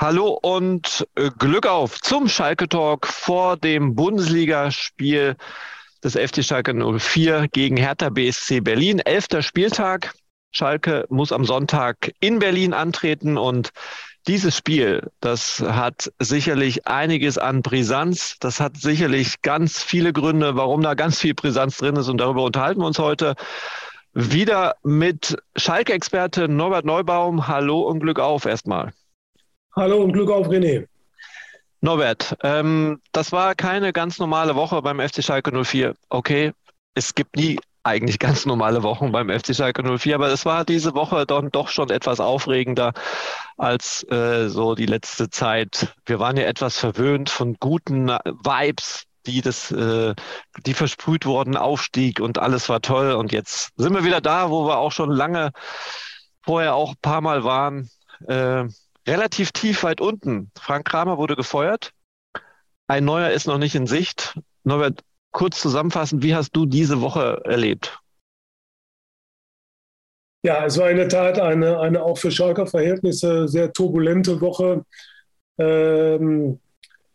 Hallo und äh, Glück auf zum Schalke Talk vor dem Bundesligaspiel des FC Schalke 04 gegen Hertha BSC Berlin. Elfter Spieltag. Schalke muss am Sonntag in Berlin antreten und dieses Spiel, das hat sicherlich einiges an Brisanz. Das hat sicherlich ganz viele Gründe, warum da ganz viel Brisanz drin ist und darüber unterhalten wir uns heute wieder mit Schalke-Experte Norbert Neubaum. Hallo und Glück auf erstmal. Hallo und Glück auf René. Norbert, ähm, das war keine ganz normale Woche beim FC Schalke 04. Okay, es gibt nie eigentlich ganz normale Wochen beim FC Schalke 04, aber es war diese Woche dann doch schon etwas aufregender als äh, so die letzte Zeit. Wir waren ja etwas verwöhnt von guten Vibes, die das, äh, die versprüht wurden, Aufstieg und alles war toll. Und jetzt sind wir wieder da, wo wir auch schon lange vorher auch ein paar Mal waren. Äh, relativ tief weit unten. Frank Kramer wurde gefeuert. Ein neuer ist noch nicht in Sicht. Norbert, kurz zusammenfassend, wie hast du diese Woche erlebt? Ja, es war in der Tat eine, eine auch für Schalker Verhältnisse sehr turbulente Woche. Ähm,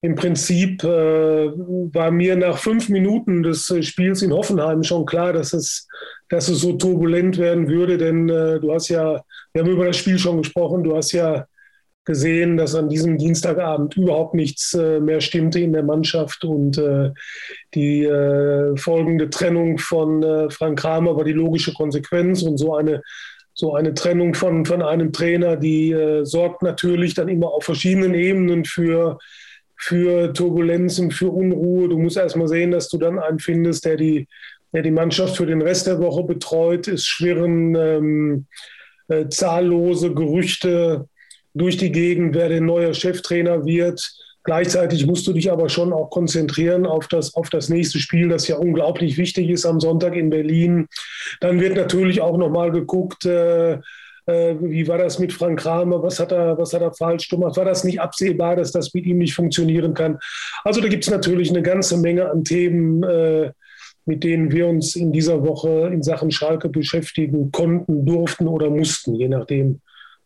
Im Prinzip äh, war mir nach fünf Minuten des Spiels in Hoffenheim schon klar, dass es, dass es so turbulent werden würde, denn äh, du hast ja, wir haben über das Spiel schon gesprochen, du hast ja gesehen, dass an diesem Dienstagabend überhaupt nichts äh, mehr stimmte in der Mannschaft und äh, die äh, folgende Trennung von äh, Frank Kramer war die logische Konsequenz und so eine so eine Trennung von, von einem Trainer, die äh, sorgt natürlich dann immer auf verschiedenen Ebenen für, für Turbulenzen, für Unruhe. Du musst erst mal sehen, dass du dann einen findest, der die, der die Mannschaft für den Rest der Woche betreut. Es schwirren ähm, äh, zahllose Gerüchte durch die Gegend, wer der neue Cheftrainer wird. Gleichzeitig musst du dich aber schon auch konzentrieren auf das, auf das nächste Spiel, das ja unglaublich wichtig ist am Sonntag in Berlin. Dann wird natürlich auch nochmal geguckt, äh, äh, wie war das mit Frank Kramer, was hat, er, was hat er falsch gemacht, war das nicht absehbar, dass das mit ihm nicht funktionieren kann. Also da gibt es natürlich eine ganze Menge an Themen, äh, mit denen wir uns in dieser Woche in Sachen Schalke beschäftigen konnten, durften oder mussten, je nachdem,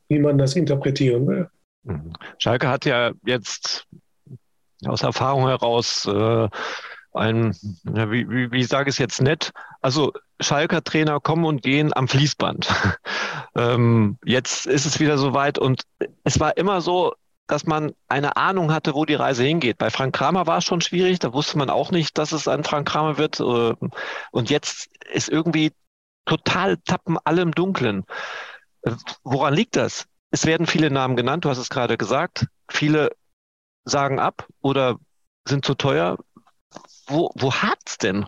wie man das interpretieren will. Mhm. Schalke hat ja jetzt aus Erfahrung heraus äh, ein, wie, wie, wie sage ich es jetzt nett, also Schalker Trainer kommen und gehen am Fließband. ähm, jetzt ist es wieder soweit und es war immer so, dass man eine Ahnung hatte, wo die Reise hingeht. Bei Frank Kramer war es schon schwierig, da wusste man auch nicht, dass es ein Frank Kramer wird. Äh, und jetzt ist irgendwie total tappen alle im Dunkeln. Woran liegt das? Es werden viele Namen genannt, du hast es gerade gesagt. Viele sagen ab oder sind zu teuer. Wo, wo es denn?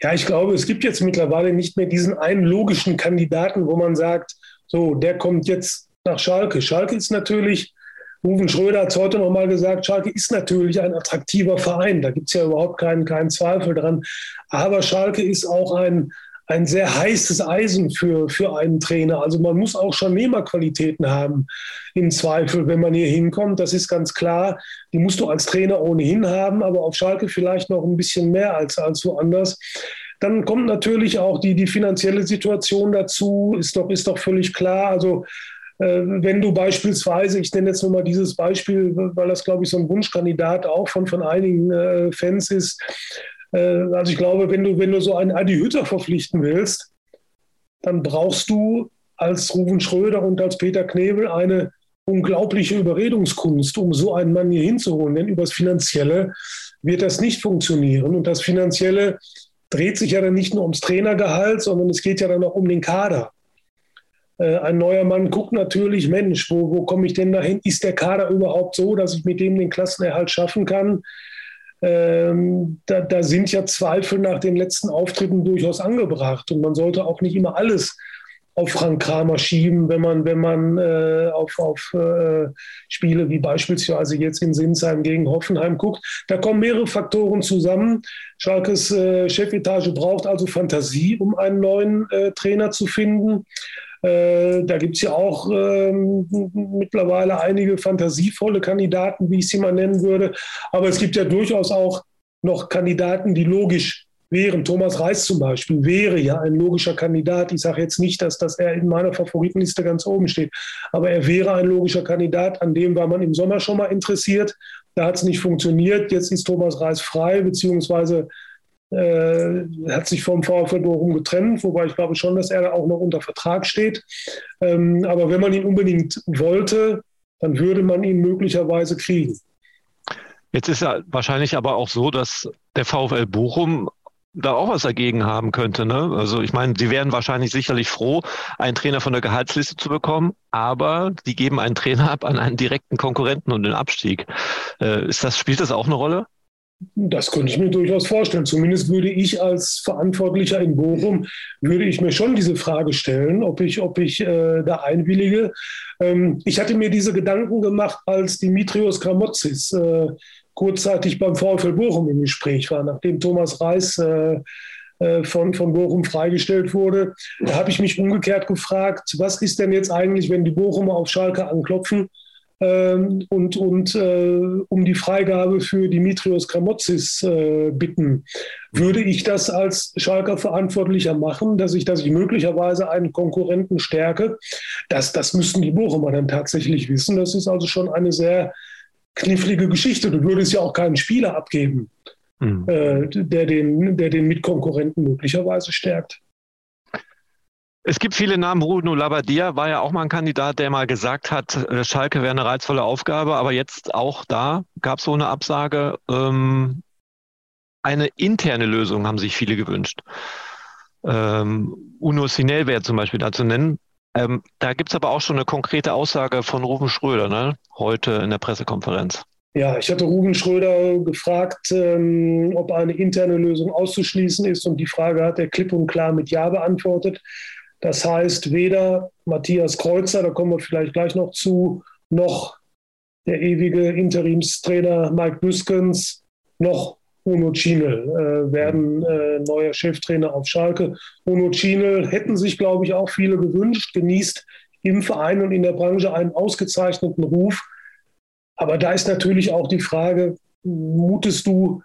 Ja, ich glaube, es gibt jetzt mittlerweile nicht mehr diesen einen logischen Kandidaten, wo man sagt, so, der kommt jetzt nach Schalke. Schalke ist natürlich, Ruven Schröder hat es heute nochmal gesagt, Schalke ist natürlich ein attraktiver Verein. Da gibt es ja überhaupt keinen, keinen Zweifel dran. Aber Schalke ist auch ein, ein sehr heißes Eisen für, für einen Trainer. Also man muss auch schon Nehmerqualitäten haben, im Zweifel, wenn man hier hinkommt. Das ist ganz klar. Die musst du als Trainer ohnehin haben, aber auf Schalke vielleicht noch ein bisschen mehr als, als woanders. Dann kommt natürlich auch die, die finanzielle Situation dazu, ist doch, ist doch völlig klar. Also äh, wenn du beispielsweise, ich nenne jetzt nur mal dieses Beispiel, weil das, glaube ich, so ein Wunschkandidat auch von, von einigen äh, Fans ist, also ich glaube, wenn du, wenn du so einen Adi Hütter verpflichten willst, dann brauchst du als Ruven Schröder und als Peter Knebel eine unglaubliche Überredungskunst, um so einen Mann hier hinzuholen. Denn übers Finanzielle wird das nicht funktionieren. Und das Finanzielle dreht sich ja dann nicht nur ums Trainergehalt, sondern es geht ja dann auch um den Kader. Äh, ein neuer Mann guckt natürlich, Mensch, wo, wo komme ich denn dahin? Ist der Kader überhaupt so, dass ich mit dem den Klassenerhalt schaffen kann? Ähm, da, da, sind ja Zweifel nach den letzten Auftritten durchaus angebracht. Und man sollte auch nicht immer alles auf Frank Kramer schieben, wenn man, wenn man äh, auf, auf äh, Spiele wie beispielsweise jetzt in Sinsheim gegen Hoffenheim guckt. Da kommen mehrere Faktoren zusammen. Schalkes äh, Chefetage braucht also Fantasie, um einen neuen äh, Trainer zu finden. Äh, da gibt es ja auch ähm, mittlerweile einige fantasievolle Kandidaten, wie ich sie mal nennen würde. Aber es gibt ja durchaus auch noch Kandidaten, die logisch wären. Thomas Reis zum Beispiel wäre ja ein logischer Kandidat. Ich sage jetzt nicht, dass, dass er in meiner Favoritenliste ganz oben steht, aber er wäre ein logischer Kandidat. An dem war man im Sommer schon mal interessiert. Da hat es nicht funktioniert. Jetzt ist Thomas Reis frei, beziehungsweise äh, hat sich vom VfL Bochum getrennt, wobei ich glaube schon, dass er auch noch unter Vertrag steht. Ähm, aber wenn man ihn unbedingt wollte, dann würde man ihn möglicherweise kriegen. Jetzt ist ja wahrscheinlich aber auch so, dass der VfL Bochum da auch was dagegen haben könnte. Ne? Also ich meine, sie wären wahrscheinlich sicherlich froh, einen Trainer von der Gehaltsliste zu bekommen, aber die geben einen Trainer ab an einen direkten Konkurrenten und den Abstieg. Äh, ist das, spielt das auch eine Rolle? Das könnte ich mir durchaus vorstellen. Zumindest würde ich als Verantwortlicher in Bochum, würde ich mir schon diese Frage stellen, ob ich, ob ich äh, da einwillige. Ähm, ich hatte mir diese Gedanken gemacht, als Dimitrios Kramotzis äh, kurzzeitig beim VfL Bochum im Gespräch war, nachdem Thomas Reis äh, äh, von, von Bochum freigestellt wurde. Da habe ich mich umgekehrt gefragt, was ist denn jetzt eigentlich, wenn die Bochumer auf Schalke anklopfen und, und äh, um die Freigabe für Dimitrios Kramotzis äh, bitten. Würde ich das als Schalker Verantwortlicher machen, dass ich, dass ich möglicherweise einen Konkurrenten stärke? Das, das müssten die Bochumer dann tatsächlich wissen. Das ist also schon eine sehr knifflige Geschichte. Du würdest ja auch keinen Spieler abgeben, mhm. äh, der, den, der den Mitkonkurrenten möglicherweise stärkt. Es gibt viele Namen. Bruno Labbadia war ja auch mal ein Kandidat, der mal gesagt hat, äh, Schalke wäre eine reizvolle Aufgabe, aber jetzt auch da gab es so eine Absage. Ähm, eine interne Lösung haben sich viele gewünscht. Ähm, Uno Sinel wäre zum Beispiel da zu nennen. Ähm, da gibt es aber auch schon eine konkrete Aussage von Ruben Schröder, ne? heute in der Pressekonferenz. Ja, ich hatte Ruben Schröder gefragt, ähm, ob eine interne Lösung auszuschließen ist. Und die Frage hat er klipp und klar mit Ja beantwortet. Das heißt, weder Matthias Kreuzer, da kommen wir vielleicht gleich noch zu, noch der ewige Interimstrainer Mike Büskens, noch Uno Chinel äh, werden äh, neuer Cheftrainer auf Schalke. Uno Chinel hätten sich, glaube ich, auch viele gewünscht, genießt im Verein und in der Branche einen ausgezeichneten Ruf. Aber da ist natürlich auch die Frage, mutest du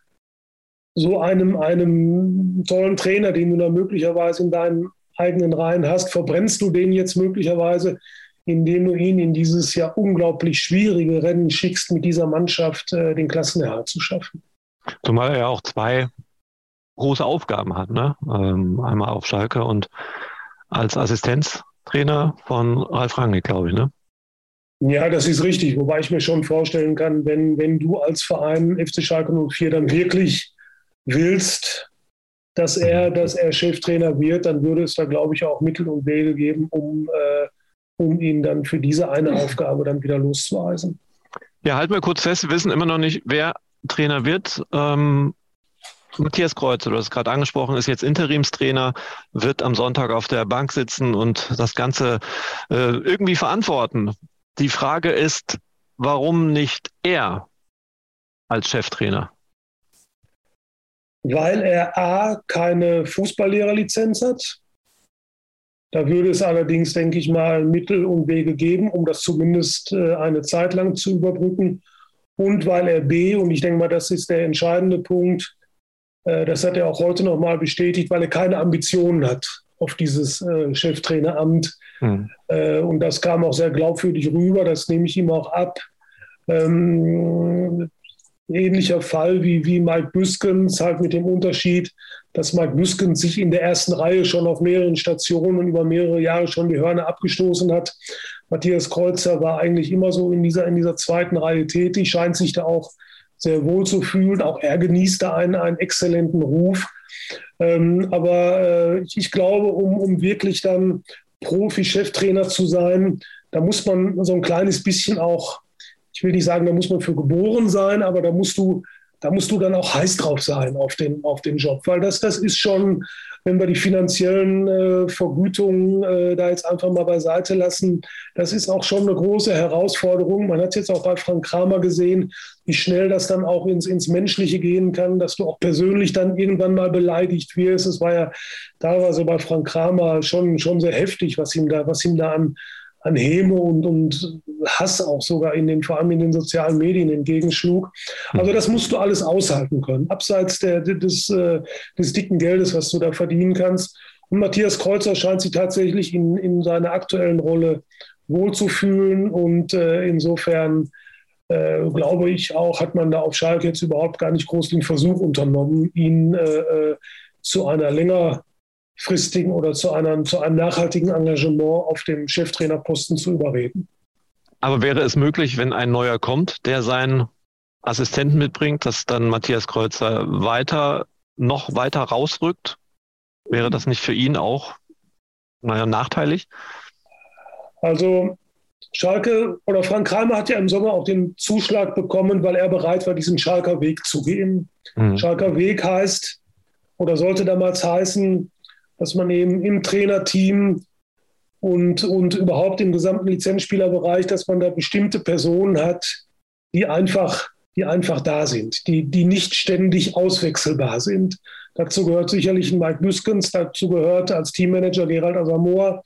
so einem, einem tollen Trainer, den du da möglicherweise in deinen eigenen Reihen hast, verbrennst du den jetzt möglicherweise, indem du ihn in dieses ja unglaublich schwierige Rennen schickst, mit dieser Mannschaft äh, den Klassenerhalt zu schaffen. Zumal er ja auch zwei große Aufgaben hat, ne? Ähm, einmal auf Schalke und als Assistenztrainer von Ralf Rangnick, glaube ich, ne? Ja, das ist richtig. Wobei ich mir schon vorstellen kann, wenn, wenn du als Verein FC Schalke 04 dann wirklich willst, dass er, dass er Cheftrainer wird, dann würde es da, glaube ich, auch Mittel und Wege geben, um, äh, um ihn dann für diese eine Aufgabe dann wieder loszuweisen. Ja, halten wir kurz fest, wir wissen immer noch nicht, wer Trainer wird. Ähm, Matthias Kreuz, du hast gerade angesprochen, ist jetzt Interimstrainer, wird am Sonntag auf der Bank sitzen und das Ganze äh, irgendwie verantworten. Die Frage ist, warum nicht er als Cheftrainer? Weil er A, keine Fußballlehrerlizenz hat. Da würde es allerdings, denke ich mal, Mittel und Wege geben, um das zumindest äh, eine Zeit lang zu überbrücken. Und weil er B, und ich denke mal, das ist der entscheidende Punkt, äh, das hat er auch heute nochmal bestätigt, weil er keine Ambitionen hat auf dieses äh, Cheftraineramt. Mhm. Und das kam auch sehr glaubwürdig rüber, das nehme ich ihm auch ab. Ähm, ähnlicher Fall wie, wie Mike Büskens, halt mit dem Unterschied, dass Mike Büskens sich in der ersten Reihe schon auf mehreren Stationen und über mehrere Jahre schon die Hörner abgestoßen hat. Matthias Kreuzer war eigentlich immer so in dieser, in dieser zweiten Reihe tätig, scheint sich da auch sehr wohl zu fühlen. Auch er genießt da einen, einen exzellenten Ruf. Ähm, aber äh, ich, ich glaube, um, um wirklich dann Profi-Cheftrainer zu sein, da muss man so ein kleines bisschen auch ich will nicht sagen, da muss man für geboren sein, aber da musst du, da musst du dann auch heiß drauf sein auf den, auf den Job. Weil das, das ist schon, wenn wir die finanziellen äh, Vergütungen äh, da jetzt einfach mal beiseite lassen, das ist auch schon eine große Herausforderung. Man hat es jetzt auch bei Frank Kramer gesehen, wie schnell das dann auch ins, ins Menschliche gehen kann, dass du auch persönlich dann irgendwann mal beleidigt wirst. Es war ja teilweise bei Frank Kramer schon, schon sehr heftig, was ihm da, was ihm da an an Häme und, und Hass auch sogar in den, vor allem in den sozialen Medien entgegenschlug. Also das musst du alles aushalten können, abseits der, des, äh, des dicken Geldes, was du da verdienen kannst. Und Matthias Kreuzer scheint sich tatsächlich in, in seiner aktuellen Rolle wohlzufühlen und äh, insofern äh, glaube ich auch, hat man da auf Schalke jetzt überhaupt gar nicht groß den Versuch unternommen, ihn äh, äh zu einer längerfristigen oder zu, einer, zu einem nachhaltigen Engagement auf dem Cheftrainerposten zu überreden. Aber wäre es möglich, wenn ein neuer kommt, der seinen Assistenten mitbringt, dass dann Matthias Kreuzer weiter, noch weiter rausrückt? Wäre das nicht für ihn auch, naja, nachteilig? Also Schalke oder Frank Kramer hat ja im Sommer auch den Zuschlag bekommen, weil er bereit war, diesen Schalker Weg zu gehen. Mhm. Schalker Weg heißt oder sollte damals heißen, dass man eben im Trainerteam und, und überhaupt im gesamten Lizenzspielerbereich, dass man da bestimmte Personen hat, die einfach, die einfach da sind, die, die nicht ständig auswechselbar sind. Dazu gehört sicherlich ein Mike Büskens, dazu gehört als Teammanager Gerald Asamoah.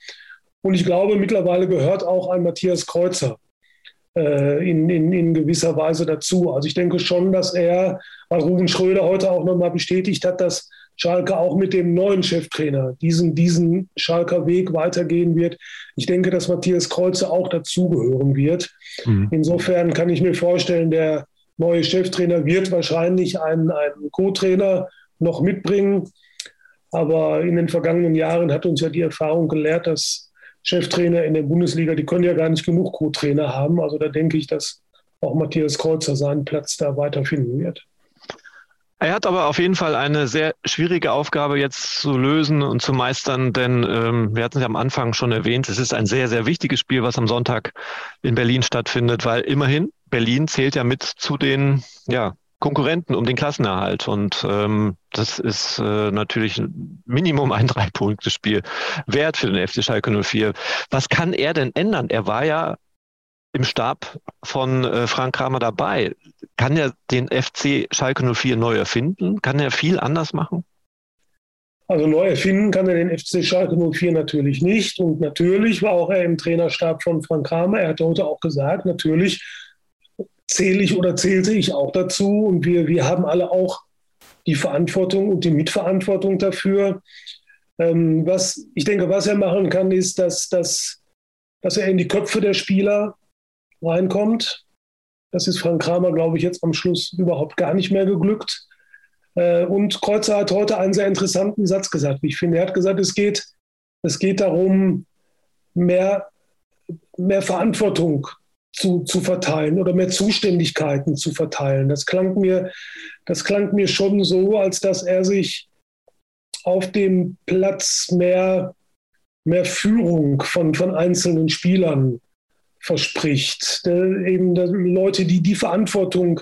Und ich glaube, mittlerweile gehört auch ein Matthias Kreuzer äh, in, in, in gewisser Weise dazu. Also ich denke schon, dass er, weil Ruben Schröder heute auch nochmal bestätigt hat, dass Schalke auch mit dem neuen Cheftrainer diesen, diesen Schalker Weg weitergehen wird. Ich denke, dass Matthias Kreuzer auch dazugehören wird. Mhm. Insofern kann ich mir vorstellen, der neue Cheftrainer wird wahrscheinlich einen, einen Co-Trainer noch mitbringen. Aber in den vergangenen Jahren hat uns ja die Erfahrung gelehrt, dass Cheftrainer in der Bundesliga, die können ja gar nicht genug Co-Trainer haben. Also da denke ich, dass auch Matthias Kreuzer seinen Platz da weiterfinden wird. Er hat aber auf jeden Fall eine sehr schwierige Aufgabe jetzt zu lösen und zu meistern, denn ähm, wir hatten es ja am Anfang schon erwähnt, es ist ein sehr, sehr wichtiges Spiel, was am Sonntag in Berlin stattfindet, weil immerhin Berlin zählt ja mit zu den ja, Konkurrenten um den Klassenerhalt und ähm, das ist äh, natürlich Minimum ein Drei-Punkte-Spiel wert für den FC Schalke 04. Was kann er denn ändern? Er war ja im Stab von äh, Frank Kramer dabei. Kann er den FC Schalke 04 neu erfinden? Kann er viel anders machen? Also neu erfinden kann er den FC Schalke 04 natürlich nicht. Und natürlich war auch er im Trainerstab von Frank Kramer. Er hat heute auch gesagt, natürlich zähle ich oder zählte ich auch dazu. Und wir, wir haben alle auch die Verantwortung und die Mitverantwortung dafür. Ähm, was ich denke, was er machen kann, ist, dass, dass, dass er in die Köpfe der Spieler reinkommt. Das ist Frank Kramer, glaube ich, jetzt am Schluss überhaupt gar nicht mehr geglückt. Äh, und Kreuzer hat heute einen sehr interessanten Satz gesagt. Ich finde, er hat gesagt, es geht, es geht darum, mehr, mehr Verantwortung zu, zu verteilen oder mehr Zuständigkeiten zu verteilen. Das klang, mir, das klang mir schon so, als dass er sich auf dem Platz mehr, mehr Führung von, von einzelnen Spielern verspricht. Eben Leute, die die Verantwortung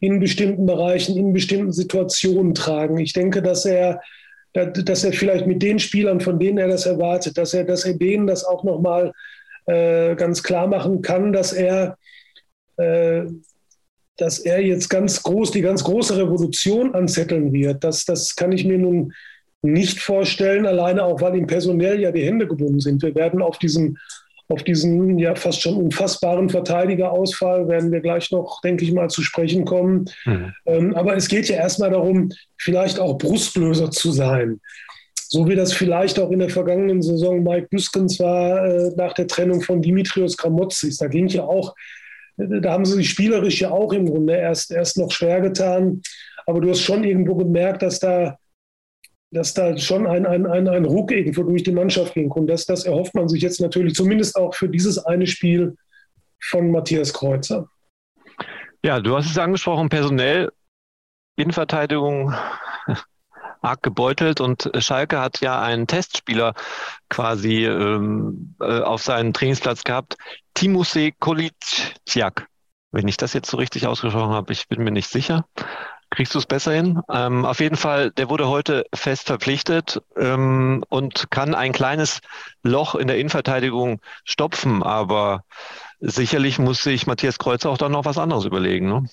in bestimmten Bereichen, in bestimmten Situationen tragen. Ich denke, dass er, dass er vielleicht mit den Spielern, von denen er das erwartet, dass er, dass er denen das auch nochmal äh, ganz klar machen kann, dass er, äh, dass er jetzt ganz groß, die ganz große Revolution anzetteln wird. Das, das kann ich mir nun nicht vorstellen, alleine auch, weil ihm personell ja die Hände gebunden sind. Wir werden auf diesem auf diesen ja fast schon unfassbaren Verteidigerausfall werden wir gleich noch, denke ich mal, zu sprechen kommen. Mhm. Ähm, aber es geht ja erstmal darum, vielleicht auch Brustlöser zu sein. So wie das vielleicht auch in der vergangenen Saison Mike Büskens war äh, nach der Trennung von Dimitrios Kramotzis. Da ging ja auch, da haben sie sich spielerisch ja auch im Grunde erst, erst noch schwer getan. Aber du hast schon irgendwo gemerkt, dass da dass da schon ein, ein, ein, ein Ruck irgendwo durch die Mannschaft ging. Und das, das erhofft man sich jetzt natürlich zumindest auch für dieses eine Spiel von Matthias Kreuzer. Ja, du hast es angesprochen, personell, Innenverteidigung arg gebeutelt und Schalke hat ja einen Testspieler quasi ähm, äh, auf seinen Trainingsplatz gehabt, Timose Koliciak. Wenn ich das jetzt so richtig ausgesprochen habe, ich bin mir nicht sicher. Kriegst du es besser hin? Ähm, auf jeden Fall, der wurde heute fest verpflichtet ähm, und kann ein kleines Loch in der Innenverteidigung stopfen, aber sicherlich muss sich Matthias Kreuzer auch dann noch was anderes überlegen. Ne?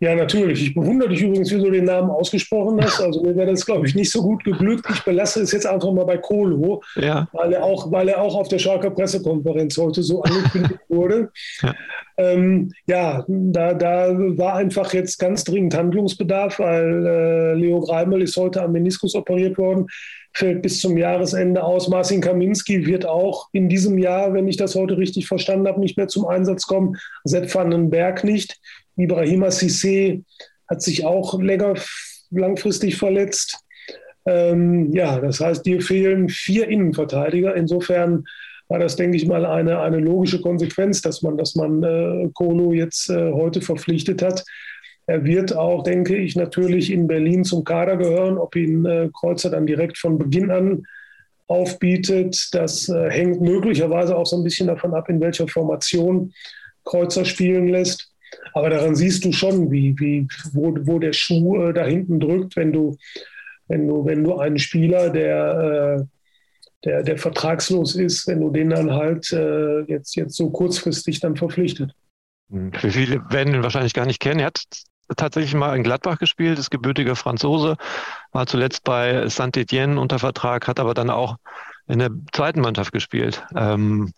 Ja, natürlich. Ich bewundere dich übrigens, wie du den Namen ausgesprochen hast. Also mir wäre das, glaube ich, nicht so gut geglückt. Ich belasse es jetzt einfach mal bei Kolo, ja. weil, er auch, weil er auch auf der Schalker Pressekonferenz heute so angekündigt wurde. Ja, ähm, ja da, da war einfach jetzt ganz dringend Handlungsbedarf, weil äh, Leo Greimel ist heute am Meniskus operiert worden, fällt bis zum Jahresende aus. Marcin Kaminski wird auch in diesem Jahr, wenn ich das heute richtig verstanden habe, nicht mehr zum Einsatz kommen. Sepp Vandenberg nicht. Ibrahima Sissé hat sich auch länger, langfristig verletzt. Ähm, ja, das heißt, dir fehlen vier Innenverteidiger. Insofern war das, denke ich mal, eine, eine logische Konsequenz, dass man, dass man äh, Kolo jetzt äh, heute verpflichtet hat. Er wird auch, denke ich, natürlich in Berlin zum Kader gehören. Ob ihn äh, Kreuzer dann direkt von Beginn an aufbietet, das äh, hängt möglicherweise auch so ein bisschen davon ab, in welcher Formation Kreuzer spielen lässt. Aber daran siehst du schon, wie, wie, wo, wo der Schuh äh, da hinten drückt, wenn du, wenn du, wenn du einen Spieler, der, äh, der, der vertragslos ist, wenn du den dann halt äh, jetzt, jetzt so kurzfristig dann verpflichtet. Hm. Für viele werden ihn wahrscheinlich gar nicht kennen. Er hat tatsächlich mal in Gladbach gespielt, ist gebürtiger Franzose, war zuletzt bei Saint-Étienne unter Vertrag, hat aber dann auch in der zweiten Mannschaft gespielt. Ähm,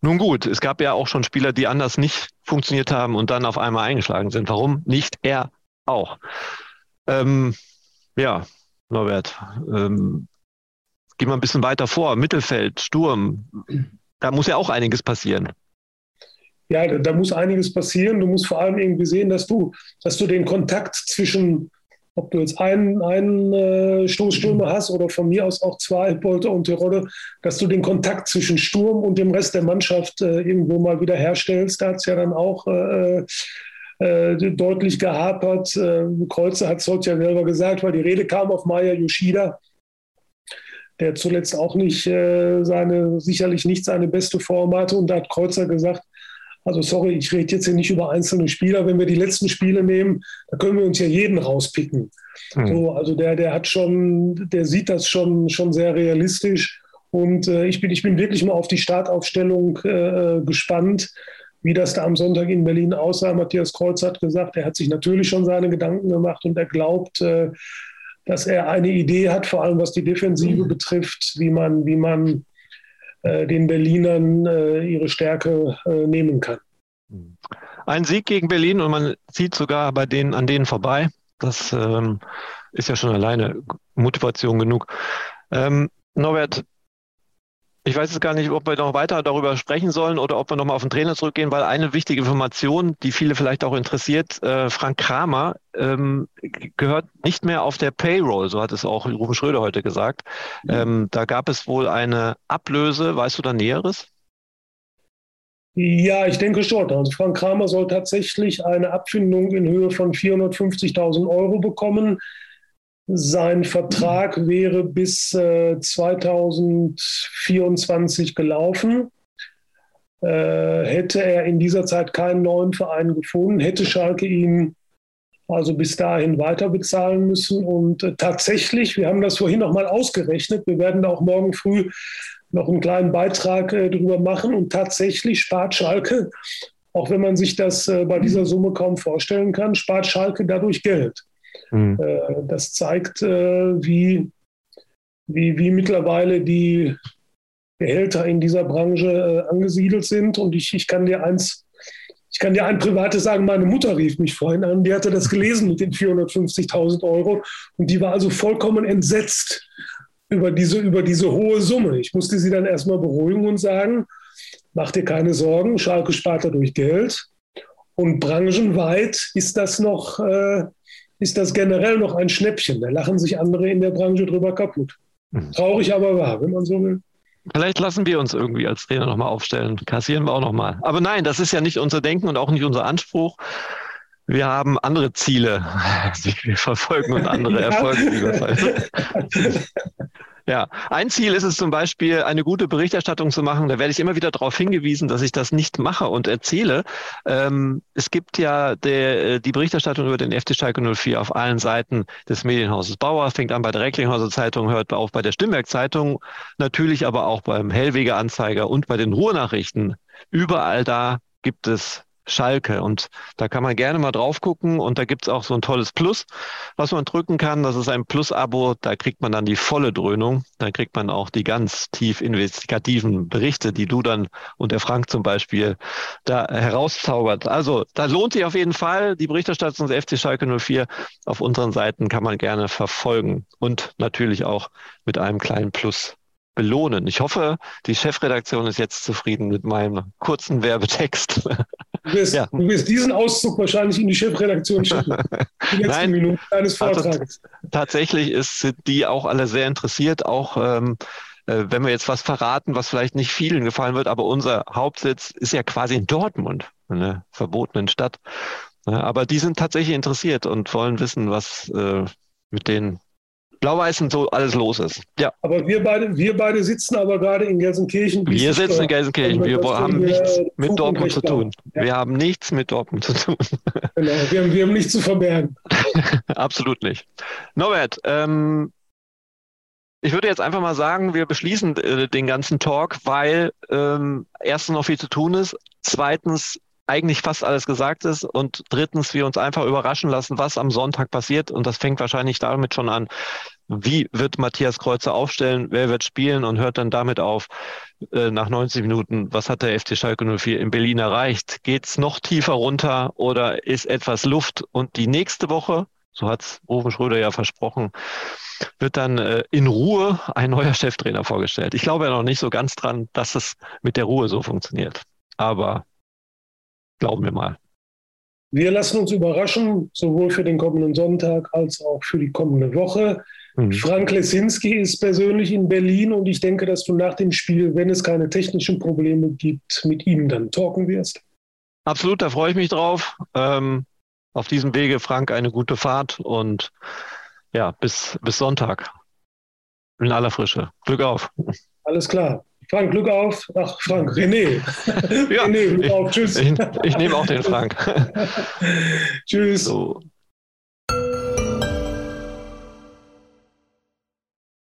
nun gut, es gab ja auch schon Spieler, die anders nicht funktioniert haben und dann auf einmal eingeschlagen sind. Warum nicht er auch? Ähm, ja, Norbert, ähm, gehen wir ein bisschen weiter vor. Mittelfeld, Sturm, da muss ja auch einiges passieren. Ja, da, da muss einiges passieren. Du musst vor allem irgendwie sehen, dass du, dass du den Kontakt zwischen ob du jetzt einen, einen äh, Stoßstürmer hast oder von mir aus auch zwei, Polter und Tirode, dass du den Kontakt zwischen Sturm und dem Rest der Mannschaft äh, irgendwo mal wieder herstellst. Da hat es ja dann auch äh, äh, deutlich gehapert. Äh, Kreuzer hat es heute ja selber gesagt, weil die Rede kam auf Maya Yoshida, der zuletzt auch nicht äh, seine, sicherlich nicht seine beste Form hatte. Und da hat Kreuzer gesagt, also sorry, ich rede jetzt hier nicht über einzelne Spieler. Wenn wir die letzten Spiele nehmen, da können wir uns ja jeden rauspicken. Mhm. So, also der, der hat schon, der sieht das schon, schon sehr realistisch. Und äh, ich, bin, ich bin wirklich mal auf die Startaufstellung äh, gespannt, wie das da am Sonntag in Berlin aussah. Matthias Kreuz hat gesagt, er hat sich natürlich schon seine Gedanken gemacht und er glaubt, äh, dass er eine Idee hat, vor allem was die Defensive mhm. betrifft, wie man, wie man äh, den Berlinern äh, ihre Stärke äh, nehmen kann. Ein Sieg gegen Berlin und man zieht sogar bei denen an denen vorbei. Das ähm, ist ja schon alleine Motivation genug. Ähm, Norbert, ich weiß jetzt gar nicht, ob wir noch weiter darüber sprechen sollen oder ob wir nochmal auf den Trainer zurückgehen, weil eine wichtige Information, die viele vielleicht auch interessiert, äh, Frank Kramer ähm, gehört nicht mehr auf der Payroll, so hat es auch Rufen Schröder heute gesagt. Ähm, da gab es wohl eine Ablöse, weißt du da Näheres? Ja, ich denke schon. Also Frank Kramer soll tatsächlich eine Abfindung in Höhe von 450.000 Euro bekommen. Sein Vertrag wäre bis äh, 2024 gelaufen. Äh, hätte er in dieser Zeit keinen neuen Verein gefunden, hätte Schalke ihn also bis dahin weiter bezahlen müssen. Und äh, tatsächlich, wir haben das vorhin noch mal ausgerechnet, wir werden auch morgen früh noch einen kleinen Beitrag äh, darüber machen. Und tatsächlich spart Schalke, auch wenn man sich das äh, bei dieser Summe kaum vorstellen kann, spart Schalke dadurch Geld. Mhm. das zeigt, äh, wie, wie, wie mittlerweile die Gehälter in dieser Branche äh, angesiedelt sind. Und ich, ich kann dir eins, ich kann dir ein privates sagen, meine Mutter rief mich vorhin an, die hatte das gelesen mit den 450.000 Euro und die war also vollkommen entsetzt über diese, über diese hohe Summe. Ich musste sie dann erstmal beruhigen und sagen, mach dir keine Sorgen, Schalke spart dadurch Geld. Und branchenweit ist das noch, äh, ist das generell noch ein Schnäppchen. Da lachen sich andere in der Branche drüber kaputt. Mhm. Traurig aber wahr, wenn man so will. Vielleicht lassen wir uns irgendwie als Trainer nochmal aufstellen. Kassieren wir auch nochmal. Aber nein, das ist ja nicht unser Denken und auch nicht unser Anspruch. Wir haben andere Ziele, die wir verfolgen und andere ja. Erfolge. Ja, ein Ziel ist es zum Beispiel, eine gute Berichterstattung zu machen. Da werde ich immer wieder darauf hingewiesen, dass ich das nicht mache und erzähle. Ähm, es gibt ja der, äh, die Berichterstattung über den FC Schalke 04 auf allen Seiten des Medienhauses Bauer, fängt an bei der Recklinghauser Zeitung, hört auf bei der Stimmberg Zeitung, natürlich aber auch beim Hellweger Anzeiger und bei den Ruhrnachrichten. Überall da gibt es Schalke. Und da kann man gerne mal drauf gucken. Und da gibt es auch so ein tolles Plus, was man drücken kann. Das ist ein Plus-Abo. Da kriegt man dann die volle Dröhnung. Da kriegt man auch die ganz tief investigativen Berichte, die du dann und der Frank zum Beispiel da herauszaubert. Also da lohnt sich auf jeden Fall. Die Berichterstattung des FC Schalke 04 auf unseren Seiten kann man gerne verfolgen. Und natürlich auch mit einem kleinen Plus belohnen. Ich hoffe, die Chefredaktion ist jetzt zufrieden mit meinem kurzen Werbetext. Du wirst, ja. du wirst diesen Auszug wahrscheinlich in die Chefredaktion schicken. Die letzten Nein, Minuten deines also Vortrages. Also, tatsächlich ist, sind die auch alle sehr interessiert, auch ähm, äh, wenn wir jetzt was verraten, was vielleicht nicht vielen gefallen wird, aber unser Hauptsitz ist ja quasi in Dortmund, einer verbotenen Stadt. Aber die sind tatsächlich interessiert und wollen wissen, was äh, mit den Blau-Weißen so alles los ist. Ja. Aber wir beide, wir beide sitzen aber gerade in Gelsenkirchen. Wir sitzen in Gelsenkirchen. Wir haben nichts mit Dortmund zu tun. Ja. Wir haben nichts mit Dortmund zu tun. Genau, wir haben, wir haben nichts zu verbergen. Absolut nicht. Norbert, ähm, ich würde jetzt einfach mal sagen, wir beschließen äh, den ganzen Talk, weil ähm, erstens noch viel zu tun ist. Zweitens eigentlich fast alles gesagt ist und drittens wir uns einfach überraschen lassen, was am Sonntag passiert und das fängt wahrscheinlich damit schon an, wie wird Matthias Kreuzer aufstellen, wer wird spielen und hört dann damit auf, äh, nach 90 Minuten, was hat der FC Schalke 04 in Berlin erreicht? Geht es noch tiefer runter oder ist etwas Luft? Und die nächste Woche, so hat es Rufen Schröder ja versprochen, wird dann äh, in Ruhe ein neuer Cheftrainer vorgestellt. Ich glaube ja noch nicht so ganz dran, dass es mit der Ruhe so funktioniert. Aber Glauben wir mal. Wir lassen uns überraschen, sowohl für den kommenden Sonntag als auch für die kommende Woche. Mhm. Frank Lesinski ist persönlich in Berlin und ich denke, dass du nach dem Spiel, wenn es keine technischen Probleme gibt, mit ihm dann talken wirst. Absolut, da freue ich mich drauf. Ähm, auf diesem Wege, Frank, eine gute Fahrt und ja, bis, bis Sonntag. In aller Frische. Glück auf. Alles klar. Frank, Glück auf. Ach, Frank, René. ja, René, Glück ich, auf. Tschüss. Ich, ich nehme auch den Frank. Tschüss. So.